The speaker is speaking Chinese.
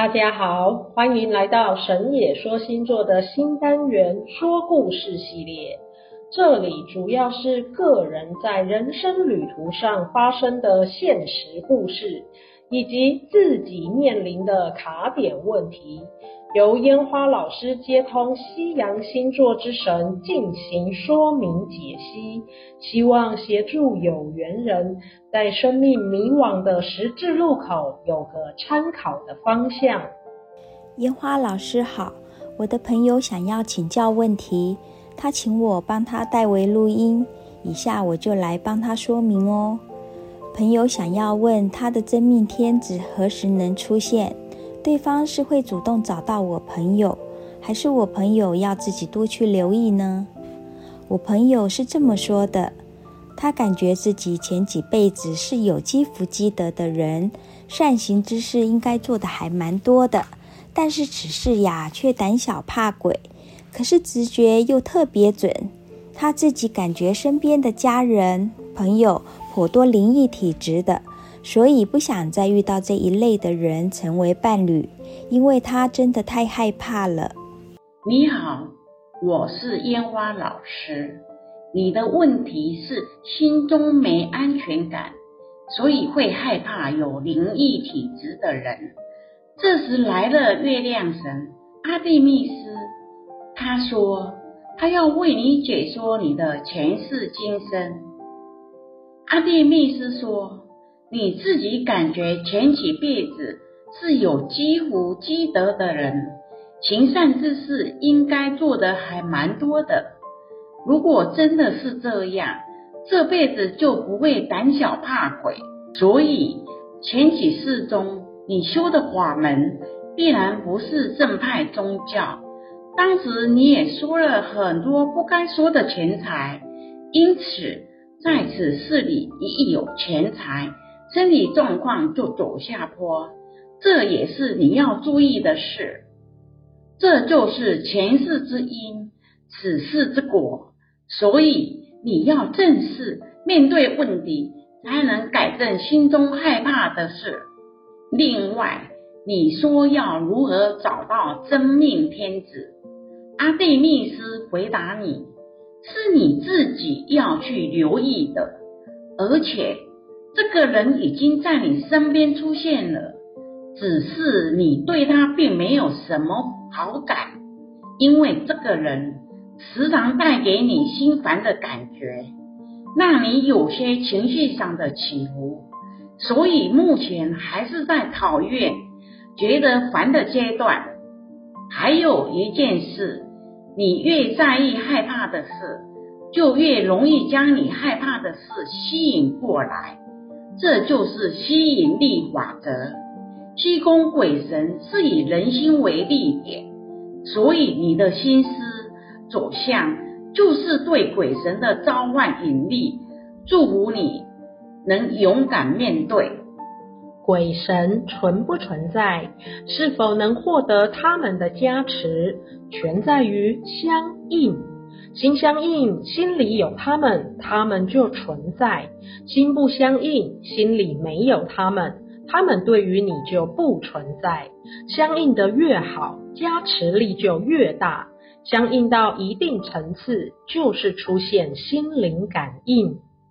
大家好，欢迎来到神野说星座的新单元说故事系列。这里主要是个人在人生旅途上发生的现实故事，以及自己面临的卡点问题。由烟花老师接通西洋星座之神进行说明解析，希望协助有缘人在生命迷惘的十字路口有个参考的方向。烟花老师好，我的朋友想要请教问题，他请我帮他代为录音，以下我就来帮他说明哦。朋友想要问他的真命天子何时能出现？对方是会主动找到我朋友，还是我朋友要自己多去留意呢？我朋友是这么说的：他感觉自己前几辈子是有积福积德的人，善行之事应该做的还蛮多的，但是此事呀却胆小怕鬼，可是直觉又特别准。他自己感觉身边的家人朋友颇多灵异体质的。所以不想再遇到这一类的人成为伴侣，因为他真的太害怕了。你好，我是烟花老师。你的问题是心中没安全感，所以会害怕有灵异体质的人。这时来了月亮神阿蒂密斯，他说他要为你解说你的前世今生。阿蒂密斯说。你自己感觉前几辈子是有积福积德的人，行善之事应该做得还蛮多的。如果真的是这样，这辈子就不会胆小怕鬼。所以前几世中你修的法门必然不是正派宗教。当时你也说了很多不该说的钱财，因此在此世里一有钱财。身体状况就走下坡，这也是你要注意的事。这就是前世之因，此世之果，所以你要正视面对问题，才能改正心中害怕的事。另外，你说要如何找到真命天子？阿蒂密斯回答你，是你自己要去留意的，而且。这个人已经在你身边出现了，只是你对他并没有什么好感，因为这个人时常带给你心烦的感觉，让你有些情绪上的起伏，所以目前还是在讨厌、觉得烦的阶段。还有一件事，你越在意害怕的事，就越容易将你害怕的事吸引过来。这就是吸引力法则。七宫鬼神是以人心为立点，所以你的心思走向就是对鬼神的召唤引力。祝福你能勇敢面对。鬼神存不存在，是否能获得他们的加持，全在于相应。心相应，心里有他们，他们就存在；心不相应，心里没有他们，他们对于你就不存在。相应的越好，加持力就越大。相应到一定层次，就是出现心灵感应。